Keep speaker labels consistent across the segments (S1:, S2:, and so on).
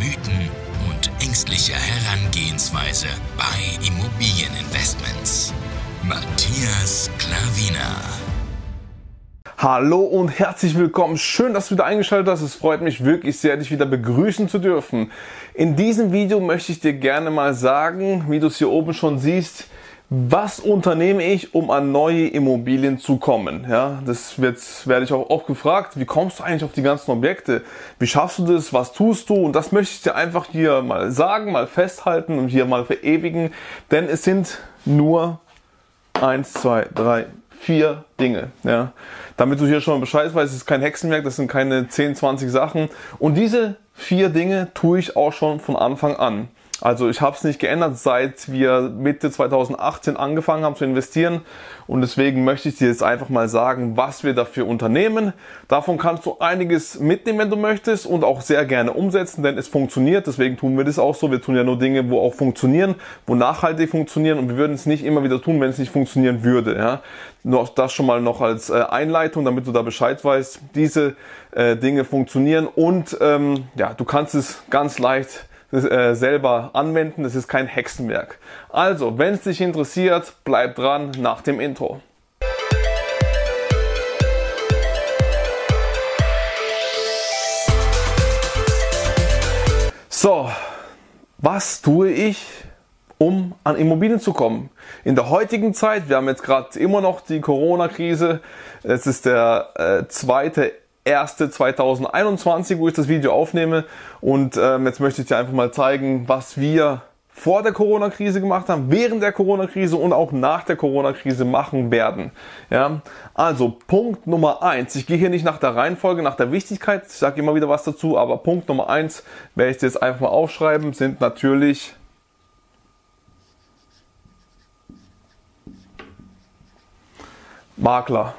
S1: Mythen und ängstliche Herangehensweise bei Immobilieninvestments. Matthias Klavina.
S2: Hallo und herzlich willkommen. Schön, dass du wieder eingeschaltet hast. Es freut mich wirklich sehr, dich wieder begrüßen zu dürfen. In diesem Video möchte ich dir gerne mal sagen, wie du es hier oben schon siehst, was unternehme ich, um an neue Immobilien zu kommen? Ja, das wird, werde ich auch oft gefragt. Wie kommst du eigentlich auf die ganzen Objekte? Wie schaffst du das? Was tust du? Und das möchte ich dir einfach hier mal sagen, mal festhalten und hier mal verewigen. Denn es sind nur eins, zwei, drei, vier Dinge. Ja, damit du hier schon Bescheid weißt, es ist kein Hexenwerk, das sind keine 10, 20 Sachen. Und diese vier Dinge tue ich auch schon von Anfang an. Also ich habe es nicht geändert, seit wir Mitte 2018 angefangen haben zu investieren. Und deswegen möchte ich dir jetzt einfach mal sagen, was wir dafür unternehmen. Davon kannst du einiges mitnehmen, wenn du möchtest und auch sehr gerne umsetzen, denn es funktioniert. Deswegen tun wir das auch so. Wir tun ja nur Dinge, wo auch funktionieren, wo nachhaltig funktionieren und wir würden es nicht immer wieder tun, wenn es nicht funktionieren würde. Ja? Nur das schon mal noch als äh, Einleitung, damit du da Bescheid weißt. Diese äh, Dinge funktionieren und ähm, ja, du kannst es ganz leicht äh, selber anwenden. Das ist kein Hexenwerk. Also, wenn es dich interessiert, bleib dran nach dem Intro. So, was tue ich, um an Immobilien zu kommen? In der heutigen Zeit, wir haben jetzt gerade immer noch die Corona-Krise, es ist der äh, zweite 1.2021, wo ich das Video aufnehme. Und ähm, jetzt möchte ich dir einfach mal zeigen, was wir vor der Corona-Krise gemacht haben, während der Corona-Krise und auch nach der Corona-Krise machen werden. Ja, also Punkt Nummer eins. Ich gehe hier nicht nach der Reihenfolge, nach der Wichtigkeit. Ich sage immer wieder was dazu, aber Punkt Nummer eins werde ich dir jetzt einfach mal aufschreiben, sind natürlich Makler.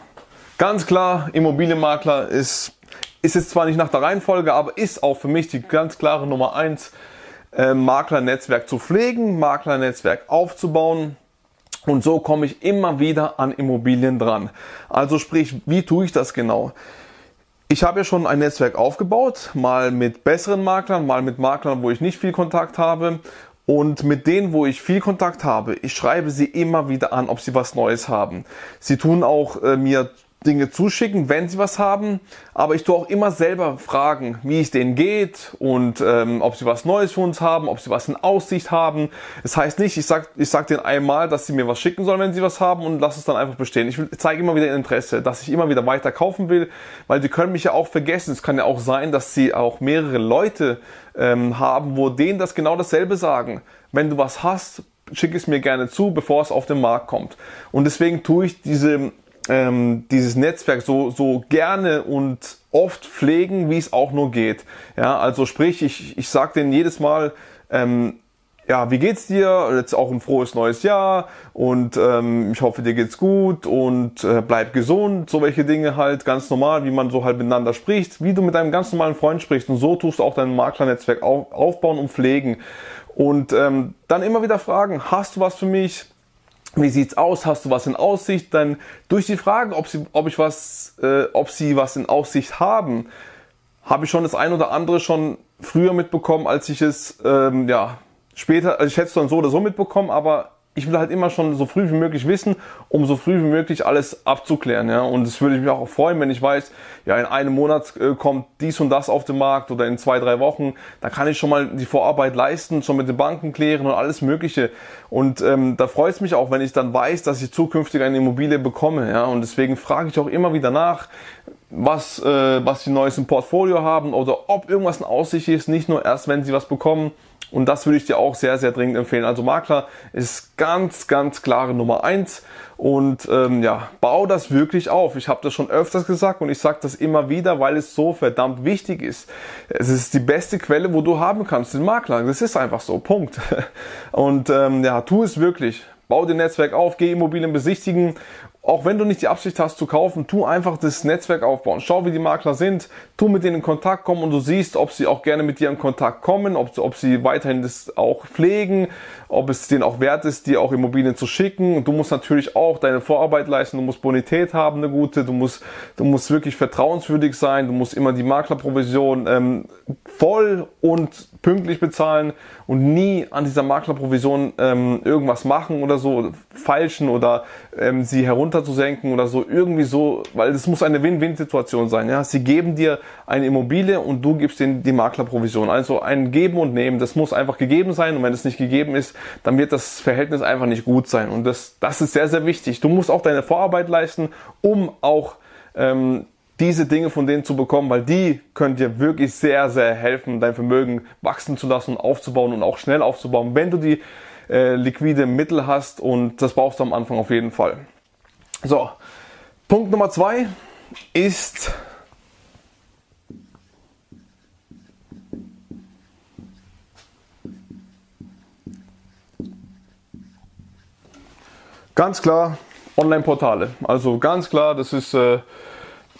S2: Ganz klar, Immobilienmakler ist, ist jetzt zwar nicht nach der Reihenfolge, aber ist auch für mich die ganz klare Nummer eins, äh, Maklernetzwerk zu pflegen, Maklernetzwerk aufzubauen. Und so komme ich immer wieder an Immobilien dran. Also sprich, wie tue ich das genau? Ich habe ja schon ein Netzwerk aufgebaut, mal mit besseren Maklern, mal mit Maklern, wo ich nicht viel Kontakt habe. Und mit denen, wo ich viel Kontakt habe, ich schreibe sie immer wieder an, ob sie was Neues haben. Sie tun auch äh, mir Dinge zuschicken, wenn sie was haben. Aber ich tue auch immer selber fragen, wie es denen geht und ähm, ob sie was Neues für uns haben, ob sie was in Aussicht haben. Das heißt nicht, ich sag, ich sag denen einmal, dass sie mir was schicken sollen, wenn sie was haben und lass es dann einfach bestehen. Ich zeige immer wieder Interesse, dass ich immer wieder weiter kaufen will, weil die können mich ja auch vergessen. Es kann ja auch sein, dass sie auch mehrere Leute ähm, haben, wo denen das genau dasselbe sagen. Wenn du was hast, schick es mir gerne zu, bevor es auf den Markt kommt. Und deswegen tue ich diese ähm, dieses Netzwerk so, so gerne und oft pflegen, wie es auch nur geht. Ja, also sprich, ich, ich sage denen jedes Mal, ähm, ja, wie geht's dir? Jetzt auch ein frohes neues Jahr und ähm, ich hoffe, dir geht's gut und äh, bleib gesund. So welche Dinge halt ganz normal, wie man so halt miteinander spricht, wie du mit einem ganz normalen Freund sprichst und so tust du auch dein Maklernetzwerk auf, aufbauen und pflegen. Und ähm, dann immer wieder fragen, hast du was für mich? Wie sieht's aus? Hast du was in Aussicht? Dann durch die Frage, ob sie, ob ich was, äh, ob sie was in Aussicht haben, habe ich schon das ein oder andere schon früher mitbekommen, als ich es ähm, ja später. Also ich hätte es dann so oder so mitbekommen, aber ich will halt immer schon so früh wie möglich wissen, um so früh wie möglich alles abzuklären. Ja? Und das würde ich mich auch freuen, wenn ich weiß, ja, in einem Monat äh, kommt dies und das auf den Markt oder in zwei, drei Wochen. Da kann ich schon mal die Vorarbeit leisten, schon mit den Banken klären und alles Mögliche. Und ähm, da freut es mich auch, wenn ich dann weiß, dass ich zukünftig eine Immobilie bekomme. Ja? Und deswegen frage ich auch immer wieder nach, was, äh, was sie Neues im Portfolio haben oder ob irgendwas in Aussicht ist, nicht nur erst, wenn sie was bekommen. Und das würde ich dir auch sehr, sehr dringend empfehlen. Also Makler ist ganz, ganz klare Nummer eins und ähm, ja, bau das wirklich auf. Ich habe das schon öfters gesagt und ich sage das immer wieder, weil es so verdammt wichtig ist. Es ist die beste Quelle, wo du haben kannst, den Makler. Das ist einfach so, Punkt. Und ähm, ja, tu es wirklich. Bau dir Netzwerk auf, geh Immobilien besichtigen auch wenn du nicht die Absicht hast zu kaufen, tu einfach das Netzwerk aufbauen. Schau, wie die Makler sind, tu mit denen in Kontakt kommen und du siehst, ob sie auch gerne mit dir in Kontakt kommen, ob, ob sie weiterhin das auch pflegen, ob es denen auch wert ist, dir auch Immobilien zu schicken. Du musst natürlich auch deine Vorarbeit leisten, du musst Bonität haben, eine gute, du musst, du musst wirklich vertrauenswürdig sein, du musst immer die Maklerprovision ähm, voll und pünktlich bezahlen und nie an dieser Maklerprovision ähm, irgendwas machen oder so, falschen oder ähm, sie herunterzusenken oder so, irgendwie so, weil es muss eine Win-Win-Situation sein. Ja? Sie geben dir eine Immobilie und du gibst ihnen die Maklerprovision. Also ein Geben und Nehmen, das muss einfach gegeben sein und wenn es nicht gegeben ist, dann wird das Verhältnis einfach nicht gut sein. Und das, das ist sehr, sehr wichtig. Du musst auch deine Vorarbeit leisten, um auch ähm, diese Dinge von denen zu bekommen, weil die können dir wirklich sehr, sehr helfen, dein Vermögen wachsen zu lassen, aufzubauen und auch schnell aufzubauen, wenn du die äh, liquide Mittel hast und das brauchst du am Anfang auf jeden Fall. So, Punkt Nummer zwei ist ganz klar Online-Portale. Also ganz klar, das ist äh,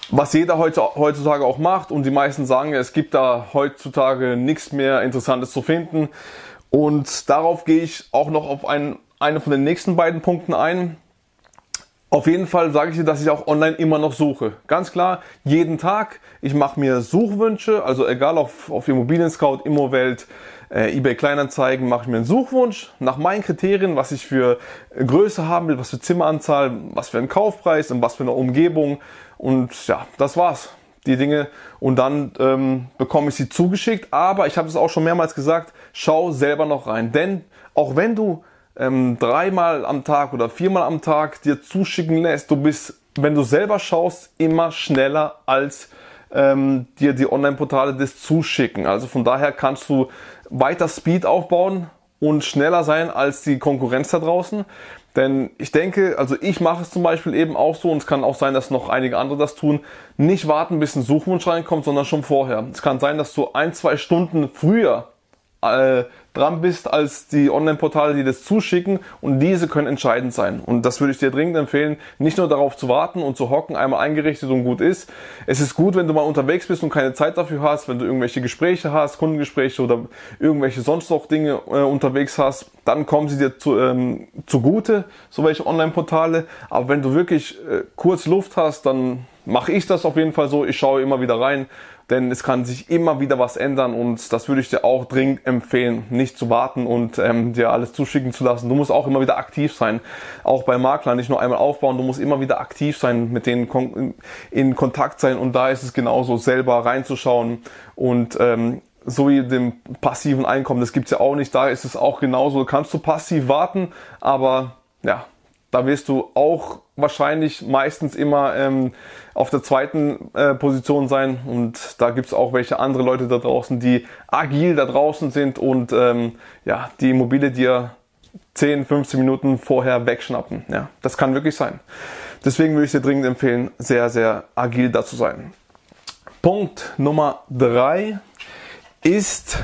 S2: was jeder heutzutage auch macht und die meisten sagen, es gibt da heutzutage nichts mehr Interessantes zu finden. Und darauf gehe ich auch noch auf einen, eine von den nächsten beiden Punkten ein. Auf jeden Fall sage ich dir, dass ich auch online immer noch suche. Ganz klar, jeden Tag. Ich mache mir Suchwünsche, also egal auf, auf Immobilien Scout, Immowelt, äh, eBay Kleinanzeigen, mache ich mir einen Suchwunsch nach meinen Kriterien, was ich für Größe haben will, was für Zimmeranzahl, was für einen Kaufpreis und was für eine Umgebung. Und ja, das war's. Die Dinge und dann ähm, bekomme ich sie zugeschickt. Aber ich habe es auch schon mehrmals gesagt, schau selber noch rein. Denn auch wenn du ähm, dreimal am Tag oder viermal am Tag dir zuschicken lässt, du bist, wenn du selber schaust, immer schneller als ähm, dir die Online-Portale das zuschicken. Also von daher kannst du weiter Speed aufbauen und schneller sein als die Konkurrenz da draußen. Denn ich denke, also ich mache es zum Beispiel eben auch so und es kann auch sein, dass noch einige andere das tun. Nicht warten, bis ein Suchwunsch reinkommt, sondern schon vorher. Es kann sein, dass du ein, zwei Stunden früher äh, dran bist als die Online-Portale, die das zuschicken und diese können entscheidend sein. Und das würde ich dir dringend empfehlen, nicht nur darauf zu warten und zu hocken, einmal eingerichtet und gut ist. Es ist gut, wenn du mal unterwegs bist und keine Zeit dafür hast, wenn du irgendwelche Gespräche hast, Kundengespräche oder irgendwelche sonst noch Dinge äh, unterwegs hast, dann kommen sie dir zu, ähm, zugute, so welche Online-Portale. Aber wenn du wirklich äh, kurz Luft hast, dann mache ich das auf jeden Fall so. Ich schaue immer wieder rein denn es kann sich immer wieder was ändern und das würde ich dir auch dringend empfehlen, nicht zu warten und ähm, dir alles zuschicken zu lassen. Du musst auch immer wieder aktiv sein, auch bei Maklern nicht nur einmal aufbauen, du musst immer wieder aktiv sein, mit denen in Kontakt sein und da ist es genauso, selber reinzuschauen und ähm, so wie dem passiven Einkommen, das gibt's ja auch nicht, da ist es auch genauso, kannst du passiv warten, aber ja, da wirst du auch wahrscheinlich meistens immer ähm, auf der zweiten äh, Position sein. Und da gibt's auch welche andere Leute da draußen, die agil da draußen sind und ähm, ja, die Immobilie dir 10, 15 Minuten vorher wegschnappen. Ja, das kann wirklich sein. Deswegen würde ich dir dringend empfehlen, sehr, sehr agil da zu sein. Punkt Nummer drei ist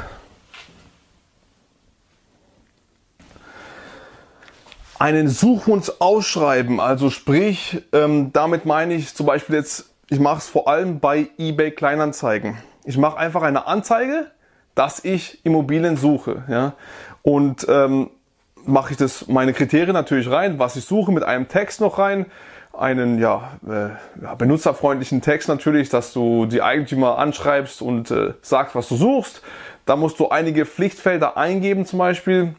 S2: einen Suchwunsch ausschreiben. Also sprich, ähm, damit meine ich zum Beispiel jetzt, ich mache es vor allem bei eBay Kleinanzeigen. Ich mache einfach eine Anzeige, dass ich Immobilien suche. Ja? Und ähm, mache ich das meine Kriterien natürlich rein, was ich suche, mit einem Text noch rein, einen ja, äh, benutzerfreundlichen Text natürlich, dass du die Eigentümer anschreibst und äh, sagst, was du suchst. Da musst du einige Pflichtfelder eingeben zum Beispiel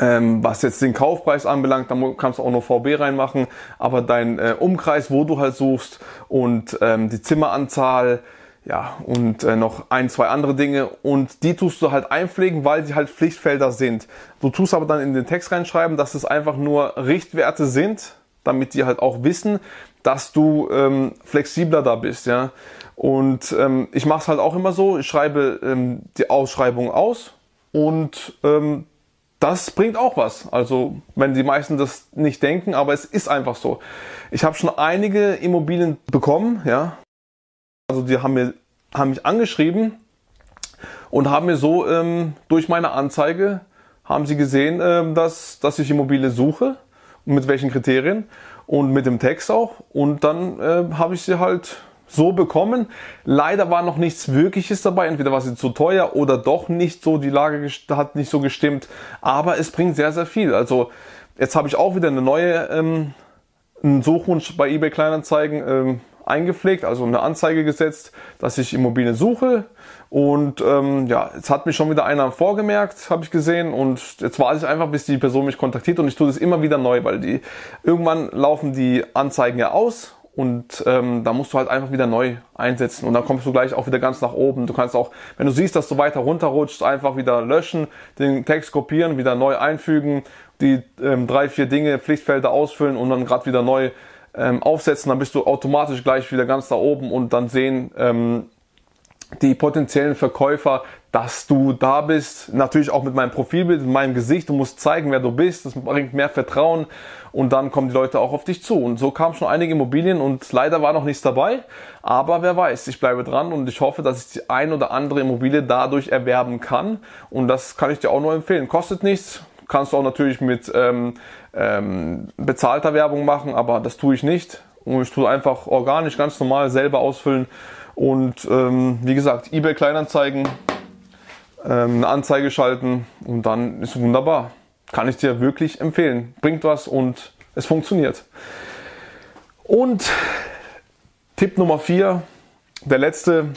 S2: ähm, was jetzt den Kaufpreis anbelangt, da kannst du auch noch VB reinmachen, aber dein äh, Umkreis, wo du halt suchst und ähm, die Zimmeranzahl, ja, und äh, noch ein, zwei andere Dinge und die tust du halt einpflegen, weil die halt Pflichtfelder sind. Du tust aber dann in den Text reinschreiben, dass es einfach nur Richtwerte sind, damit die halt auch wissen, dass du ähm, flexibler da bist, ja. Und ähm, ich mache es halt auch immer so, ich schreibe ähm, die Ausschreibung aus und ähm, das bringt auch was. Also wenn die meisten das nicht denken, aber es ist einfach so. Ich habe schon einige Immobilien bekommen, ja. Also die haben mir haben mich angeschrieben und haben mir so ähm, durch meine Anzeige haben sie gesehen, ähm, dass dass ich Immobilie suche und mit welchen Kriterien und mit dem Text auch. Und dann äh, habe ich sie halt so bekommen. Leider war noch nichts Wirkliches dabei. Entweder war sie zu teuer oder doch nicht so. Die Lage hat nicht so gestimmt. Aber es bringt sehr, sehr viel. Also jetzt habe ich auch wieder eine neue ähm, einen Suchwunsch bei eBay Kleinanzeigen ähm, eingepflegt, also eine Anzeige gesetzt, dass ich Immobilien suche. Und ähm, ja, jetzt hat mich schon wieder einer vorgemerkt, habe ich gesehen. Und jetzt warte ich einfach, bis die Person mich kontaktiert. Und ich tue das immer wieder neu, weil die irgendwann laufen die Anzeigen ja aus. Und ähm, da musst du halt einfach wieder neu einsetzen. Und dann kommst du gleich auch wieder ganz nach oben. Du kannst auch, wenn du siehst, dass du weiter runterrutschst, einfach wieder löschen, den Text kopieren, wieder neu einfügen, die ähm, drei, vier Dinge, Pflichtfelder ausfüllen und dann gerade wieder neu ähm, aufsetzen, dann bist du automatisch gleich wieder ganz da oben und dann sehen ähm, die potenziellen Verkäufer, dass du da bist. Natürlich auch mit meinem Profilbild, mit meinem Gesicht. Du musst zeigen, wer du bist. Das bringt mehr Vertrauen und dann kommen die Leute auch auf dich zu. Und so kamen schon einige Immobilien und leider war noch nichts dabei. Aber wer weiß, ich bleibe dran und ich hoffe, dass ich die ein oder andere Immobilie dadurch erwerben kann. Und das kann ich dir auch nur empfehlen. Kostet nichts. Kannst du auch natürlich mit ähm, ähm, bezahlter Werbung machen, aber das tue ich nicht. Und ich tue einfach organisch, ganz normal selber ausfüllen. Und ähm, wie gesagt, eBay Kleinanzeigen, ähm, eine Anzeige schalten und dann ist wunderbar. Kann ich dir wirklich empfehlen. Bringt was und es funktioniert. Und Tipp Nummer 4, der letzte,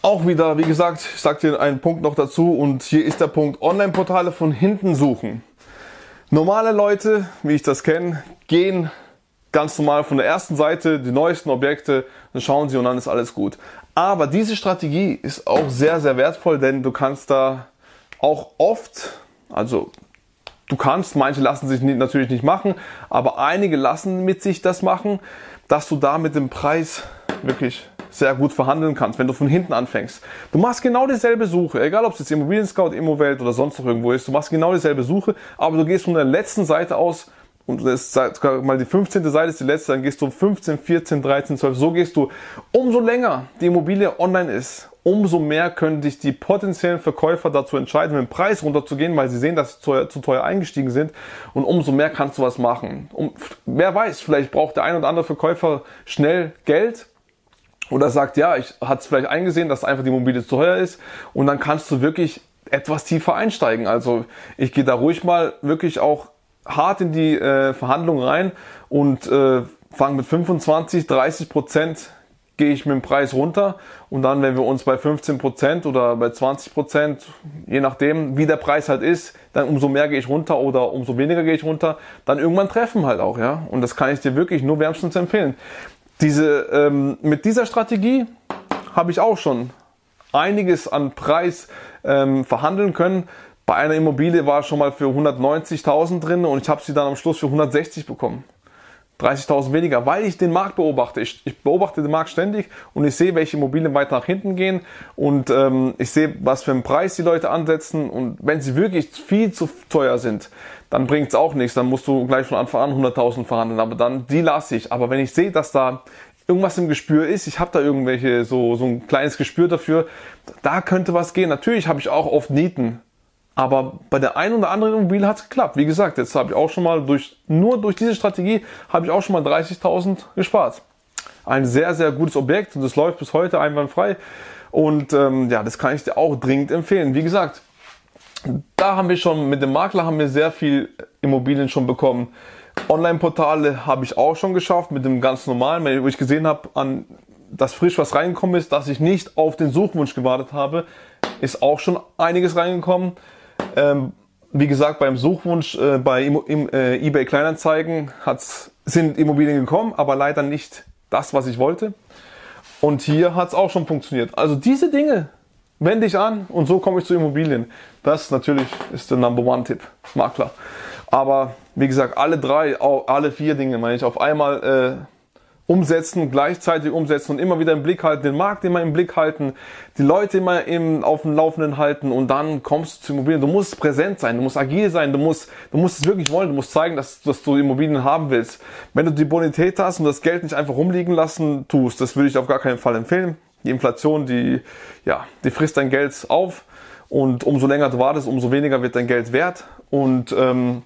S2: Auch wieder, wie gesagt, ich sage dir einen Punkt noch dazu und hier ist der Punkt Online-Portale von hinten suchen. Normale Leute, wie ich das kenne, gehen ganz normal von der ersten Seite die neuesten Objekte, dann schauen sie und dann ist alles gut. Aber diese Strategie ist auch sehr, sehr wertvoll, denn du kannst da auch oft, also du kannst, manche lassen sich natürlich nicht machen, aber einige lassen mit sich das machen, dass du da mit dem Preis wirklich sehr gut verhandeln kannst, wenn du von hinten anfängst. Du machst genau dieselbe Suche, egal ob es jetzt Immobilien Scout, Immowelt oder sonst noch irgendwo ist, du machst genau dieselbe Suche, aber du gehst von der letzten Seite aus und das ist mal die 15. Seite ist die letzte, dann gehst du 15, 14, 13, 12, so gehst du. Umso länger die Immobilie online ist, umso mehr können dich die potenziellen Verkäufer dazu entscheiden, mit dem Preis runterzugehen, weil sie sehen, dass sie zu, zu teuer eingestiegen sind und umso mehr kannst du was machen. Um, wer weiß, vielleicht braucht der ein oder andere Verkäufer schnell Geld oder sagt, ja, ich hatte es vielleicht eingesehen, dass einfach die Immobilie zu teuer ist und dann kannst du wirklich etwas tiefer einsteigen. Also ich gehe da ruhig mal wirklich auch hart in die äh, Verhandlungen rein und äh, fange mit 25, 30 Prozent gehe ich mit dem Preis runter und dann, wenn wir uns bei 15 Prozent oder bei 20 Prozent, je nachdem, wie der Preis halt ist, dann umso mehr gehe ich runter oder umso weniger gehe ich runter, dann irgendwann treffen halt auch, ja. Und das kann ich dir wirklich nur wärmstens empfehlen. Diese, ähm, mit dieser Strategie habe ich auch schon einiges an Preis ähm, verhandeln können. Bei einer Immobilie war schon mal für 190.000 drin und ich habe sie dann am Schluss für 160 bekommen. 30.000 weniger, weil ich den Markt beobachte. Ich, ich, beobachte den Markt ständig und ich sehe, welche Immobilien weiter nach hinten gehen und ähm, ich sehe, was für einen Preis die Leute ansetzen und wenn sie wirklich viel zu teuer sind, dann bringt es auch nichts. Dann musst du gleich von Anfang an 100.000 verhandeln. Aber dann, die lasse ich. Aber wenn ich sehe, dass da irgendwas im Gespür ist, ich habe da irgendwelche, so, so ein kleines Gespür dafür, da könnte was gehen. Natürlich habe ich auch oft Nieten. Aber bei der einen oder anderen Immobilie hat es geklappt. Wie gesagt, jetzt habe ich auch schon mal durch, nur durch diese Strategie habe ich auch schon mal 30.000 gespart. Ein sehr, sehr gutes Objekt und das läuft bis heute einwandfrei. Und ähm, ja, das kann ich dir auch dringend empfehlen. Wie gesagt, da haben wir schon, mit dem Makler haben wir sehr viel Immobilien schon bekommen. Online-Portale habe ich auch schon geschafft mit dem ganz normalen, wo ich gesehen habe, an dass frisch was reingekommen ist, dass ich nicht auf den Suchwunsch gewartet habe, ist auch schon einiges reingekommen. Ähm, wie gesagt, beim Suchwunsch äh, bei im, im, äh, eBay Kleinanzeigen hat's, sind Immobilien gekommen, aber leider nicht das, was ich wollte. Und hier hat es auch schon funktioniert. Also diese Dinge wende ich an und so komme ich zu Immobilien. Das natürlich ist der Number One Tipp, Makler. Aber wie gesagt, alle drei, alle vier Dinge meine ich auf einmal äh, umsetzen, gleichzeitig umsetzen und immer wieder im Blick halten, den Markt immer im Blick halten, die Leute immer im, auf dem Laufenden halten und dann kommst du zu Immobilien. Du musst präsent sein, du musst agil sein, du musst, du musst es wirklich wollen, du musst zeigen, dass, dass du Immobilien haben willst. Wenn du die Bonität hast und das Geld nicht einfach rumliegen lassen tust, das würde ich auf gar keinen Fall empfehlen. Die Inflation, die, ja, die frisst dein Geld auf und umso länger du wartest, umso weniger wird dein Geld wert und ähm,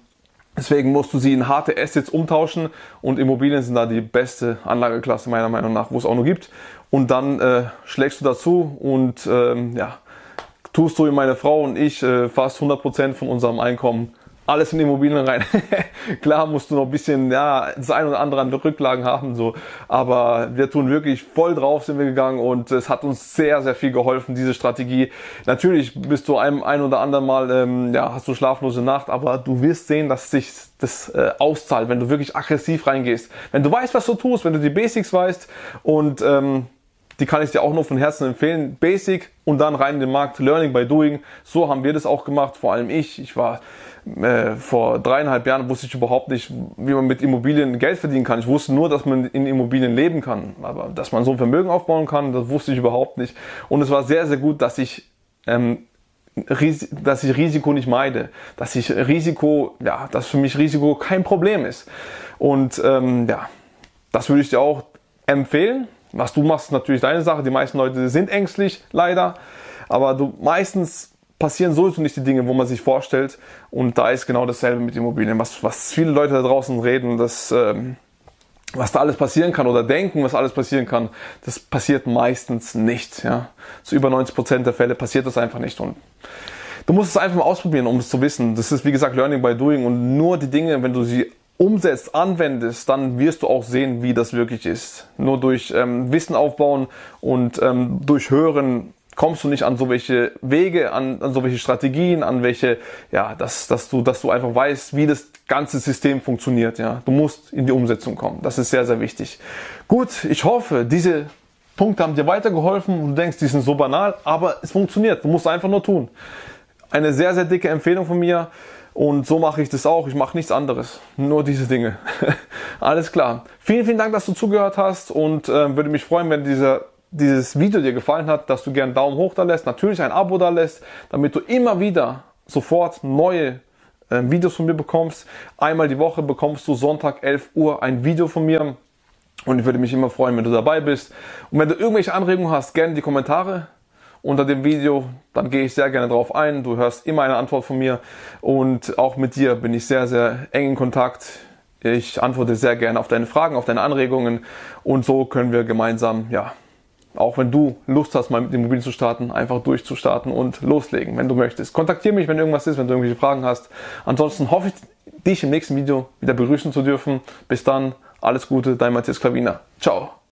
S2: Deswegen musst du sie in harte Assets umtauschen und Immobilien sind da die beste Anlageklasse meiner Meinung nach, wo es auch nur gibt. Und dann äh, schlägst du dazu und ähm, ja, tust du in meine Frau und ich äh, fast 100% von unserem Einkommen alles in Immobilien rein. Klar musst du noch ein bisschen, ja, das ein oder andere an Rücklagen haben, so. Aber wir tun wirklich voll drauf sind wir gegangen und es hat uns sehr, sehr viel geholfen, diese Strategie. Natürlich bist du einem ein oder anderen Mal, ähm, ja, hast du schlaflose Nacht, aber du wirst sehen, dass sich das äh, auszahlt, wenn du wirklich aggressiv reingehst. Wenn du weißt, was du tust, wenn du die Basics weißt und, ähm, die kann ich dir auch nur von Herzen empfehlen. Basic und dann rein in den Markt. Learning by doing. So haben wir das auch gemacht. Vor allem ich. Ich war äh, vor dreieinhalb Jahren wusste ich überhaupt nicht, wie man mit Immobilien Geld verdienen kann. Ich wusste nur, dass man in Immobilien leben kann. Aber dass man so ein Vermögen aufbauen kann, das wusste ich überhaupt nicht. Und es war sehr, sehr gut, dass ich ähm, dass ich Risiko nicht meide, dass ich Risiko, ja, dass für mich Risiko kein Problem ist. Und ähm, ja, das würde ich dir auch empfehlen. Was du machst, ist natürlich deine Sache. Die meisten Leute sind ängstlich, leider. Aber du meistens passieren sowieso nicht die Dinge, wo man sich vorstellt. Und da ist genau dasselbe mit Immobilien. Was, was viele Leute da draußen reden, dass, ähm, was da alles passieren kann oder denken, was alles passieren kann, das passiert meistens nicht. Ja? Zu über 90 Prozent der Fälle passiert das einfach nicht. Und du musst es einfach mal ausprobieren, um es zu wissen. Das ist wie gesagt Learning by Doing. Und nur die Dinge, wenn du sie umsetzt, anwendest, dann wirst du auch sehen, wie das wirklich ist. Nur durch ähm, Wissen aufbauen und ähm, durch Hören kommst du nicht an so welche Wege, an, an so welche Strategien, an welche, ja, dass, dass du, dass du einfach weißt, wie das ganze System funktioniert, ja. Du musst in die Umsetzung kommen. Das ist sehr, sehr wichtig. Gut, ich hoffe, diese Punkte haben dir weitergeholfen und du denkst, die sind so banal, aber es funktioniert. Du musst einfach nur tun. Eine sehr, sehr dicke Empfehlung von mir. Und so mache ich das auch. Ich mache nichts anderes. Nur diese Dinge. Alles klar. Vielen, vielen Dank, dass du zugehört hast und äh, würde mich freuen, wenn dieser dieses Video dir gefallen hat, dass du gerne einen Daumen hoch da lässt, natürlich ein Abo da lässt, damit du immer wieder sofort neue äh, Videos von mir bekommst. Einmal die Woche bekommst du Sonntag 11 Uhr ein Video von mir. Und ich würde mich immer freuen, wenn du dabei bist. Und wenn du irgendwelche Anregungen hast, gerne die Kommentare unter dem Video. Dann gehe ich sehr gerne drauf ein. Du hörst immer eine Antwort von mir. Und auch mit dir bin ich sehr, sehr eng in Kontakt. Ich antworte sehr gerne auf deine Fragen, auf deine Anregungen. Und so können wir gemeinsam, ja, auch wenn du Lust hast, mal mit Immobilien zu starten, einfach durchzustarten und loslegen, wenn du möchtest. Kontaktiere mich, wenn irgendwas ist, wenn du irgendwelche Fragen hast. Ansonsten hoffe ich, dich im nächsten Video wieder begrüßen zu dürfen. Bis dann, alles Gute, dein Matthias Klaviner. Ciao.